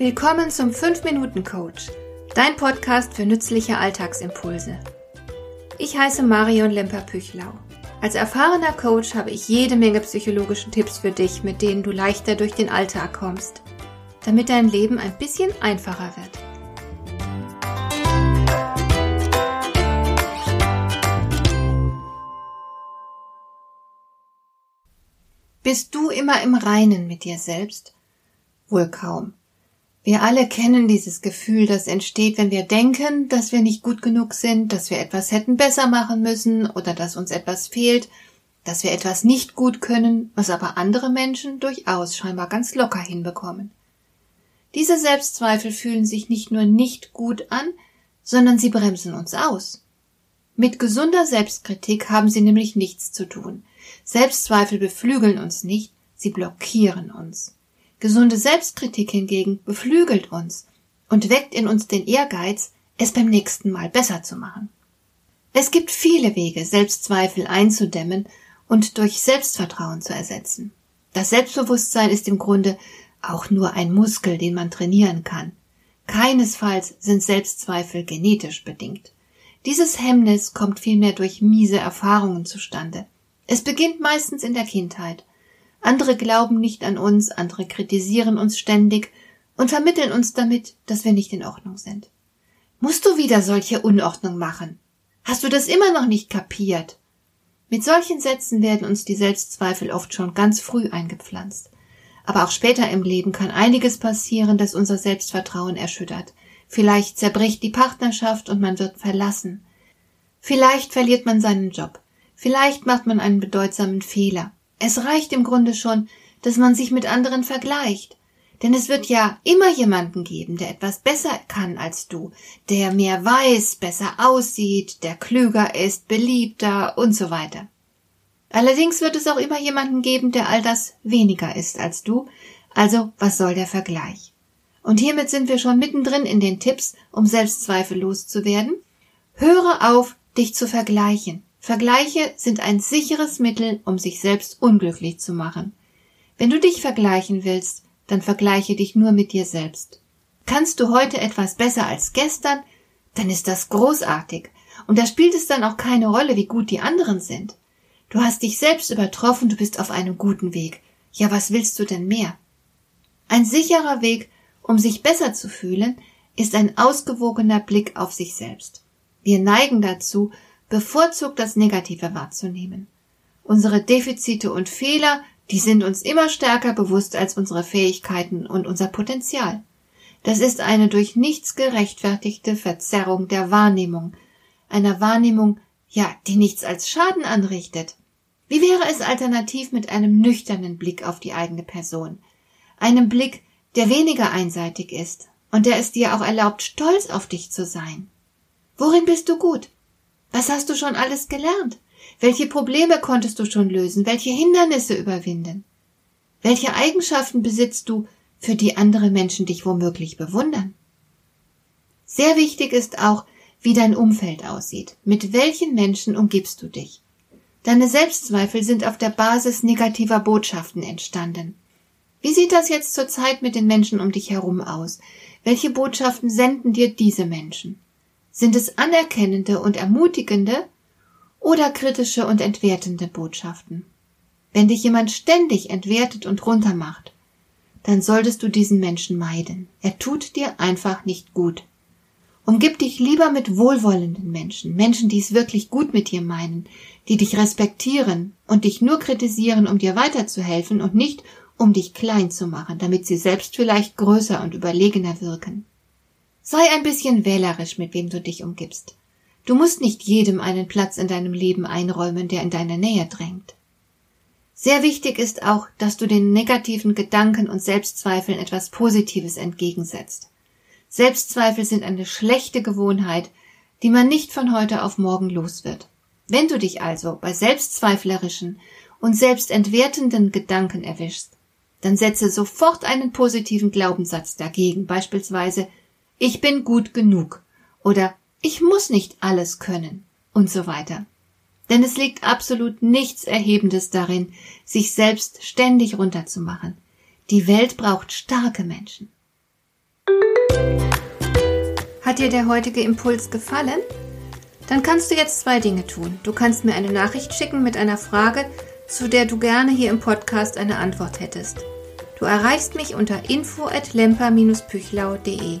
Willkommen zum 5-Minuten-Coach, dein Podcast für nützliche Alltagsimpulse. Ich heiße Marion Lemper-Püchlau. Als erfahrener Coach habe ich jede Menge psychologische Tipps für dich, mit denen du leichter durch den Alltag kommst, damit dein Leben ein bisschen einfacher wird. Bist du immer im Reinen mit dir selbst? Wohl kaum. Wir alle kennen dieses Gefühl, das entsteht, wenn wir denken, dass wir nicht gut genug sind, dass wir etwas hätten besser machen müssen oder dass uns etwas fehlt, dass wir etwas nicht gut können, was aber andere Menschen durchaus scheinbar ganz locker hinbekommen. Diese Selbstzweifel fühlen sich nicht nur nicht gut an, sondern sie bremsen uns aus. Mit gesunder Selbstkritik haben sie nämlich nichts zu tun. Selbstzweifel beflügeln uns nicht, sie blockieren uns. Gesunde Selbstkritik hingegen beflügelt uns und weckt in uns den Ehrgeiz, es beim nächsten Mal besser zu machen. Es gibt viele Wege, Selbstzweifel einzudämmen und durch Selbstvertrauen zu ersetzen. Das Selbstbewusstsein ist im Grunde auch nur ein Muskel, den man trainieren kann. Keinesfalls sind Selbstzweifel genetisch bedingt. Dieses Hemmnis kommt vielmehr durch miese Erfahrungen zustande. Es beginnt meistens in der Kindheit andere glauben nicht an uns, andere kritisieren uns ständig und vermitteln uns damit, dass wir nicht in Ordnung sind. Musst du wieder solche Unordnung machen? Hast du das immer noch nicht kapiert? Mit solchen Sätzen werden uns die Selbstzweifel oft schon ganz früh eingepflanzt. Aber auch später im Leben kann einiges passieren, das unser Selbstvertrauen erschüttert. Vielleicht zerbricht die Partnerschaft und man wird verlassen. Vielleicht verliert man seinen Job. Vielleicht macht man einen bedeutsamen Fehler. Es reicht im Grunde schon, dass man sich mit anderen vergleicht. Denn es wird ja immer jemanden geben, der etwas besser kann als du, der mehr weiß, besser aussieht, der klüger ist, beliebter und so weiter. Allerdings wird es auch immer jemanden geben, der all das weniger ist als du, also was soll der Vergleich? Und hiermit sind wir schon mittendrin in den Tipps, um Selbstzweifel loszuwerden. Höre auf, dich zu vergleichen. Vergleiche sind ein sicheres Mittel, um sich selbst unglücklich zu machen. Wenn du dich vergleichen willst, dann vergleiche dich nur mit dir selbst. Kannst du heute etwas besser als gestern, dann ist das großartig. Und da spielt es dann auch keine Rolle, wie gut die anderen sind. Du hast dich selbst übertroffen, du bist auf einem guten Weg. Ja, was willst du denn mehr? Ein sicherer Weg, um sich besser zu fühlen, ist ein ausgewogener Blick auf sich selbst. Wir neigen dazu, bevorzugt das Negative wahrzunehmen. Unsere Defizite und Fehler, die sind uns immer stärker bewusst als unsere Fähigkeiten und unser Potenzial. Das ist eine durch nichts gerechtfertigte Verzerrung der Wahrnehmung, einer Wahrnehmung, ja, die nichts als Schaden anrichtet. Wie wäre es alternativ mit einem nüchternen Blick auf die eigene Person, einem Blick, der weniger einseitig ist und der es dir auch erlaubt, stolz auf dich zu sein? Worin bist du gut? Was hast du schon alles gelernt? Welche Probleme konntest du schon lösen? Welche Hindernisse überwinden? Welche Eigenschaften besitzt du, für die andere Menschen dich womöglich bewundern? Sehr wichtig ist auch, wie dein Umfeld aussieht. Mit welchen Menschen umgibst du dich? Deine Selbstzweifel sind auf der Basis negativer Botschaften entstanden. Wie sieht das jetzt zurzeit mit den Menschen um dich herum aus? Welche Botschaften senden dir diese Menschen? Sind es anerkennende und ermutigende oder kritische und entwertende Botschaften? Wenn dich jemand ständig entwertet und runtermacht, dann solltest du diesen Menschen meiden. Er tut dir einfach nicht gut. Umgib dich lieber mit wohlwollenden Menschen, Menschen, die es wirklich gut mit dir meinen, die dich respektieren und dich nur kritisieren, um dir weiterzuhelfen und nicht, um dich klein zu machen, damit sie selbst vielleicht größer und überlegener wirken. Sei ein bisschen wählerisch, mit wem du dich umgibst. Du musst nicht jedem einen Platz in deinem Leben einräumen, der in deine Nähe drängt. Sehr wichtig ist auch, dass du den negativen Gedanken und Selbstzweifeln etwas Positives entgegensetzt. Selbstzweifel sind eine schlechte Gewohnheit, die man nicht von heute auf morgen los wird. Wenn du dich also bei selbstzweiflerischen und selbstentwertenden Gedanken erwischst, dann setze sofort einen positiven Glaubenssatz dagegen, beispielsweise ich bin gut genug oder ich muss nicht alles können und so weiter. Denn es liegt absolut nichts Erhebendes darin, sich selbst ständig runterzumachen. Die Welt braucht starke Menschen. Hat dir der heutige Impuls gefallen? Dann kannst du jetzt zwei Dinge tun. Du kannst mir eine Nachricht schicken mit einer Frage, zu der du gerne hier im Podcast eine Antwort hättest. Du erreichst mich unter info at lemper-püchlau.de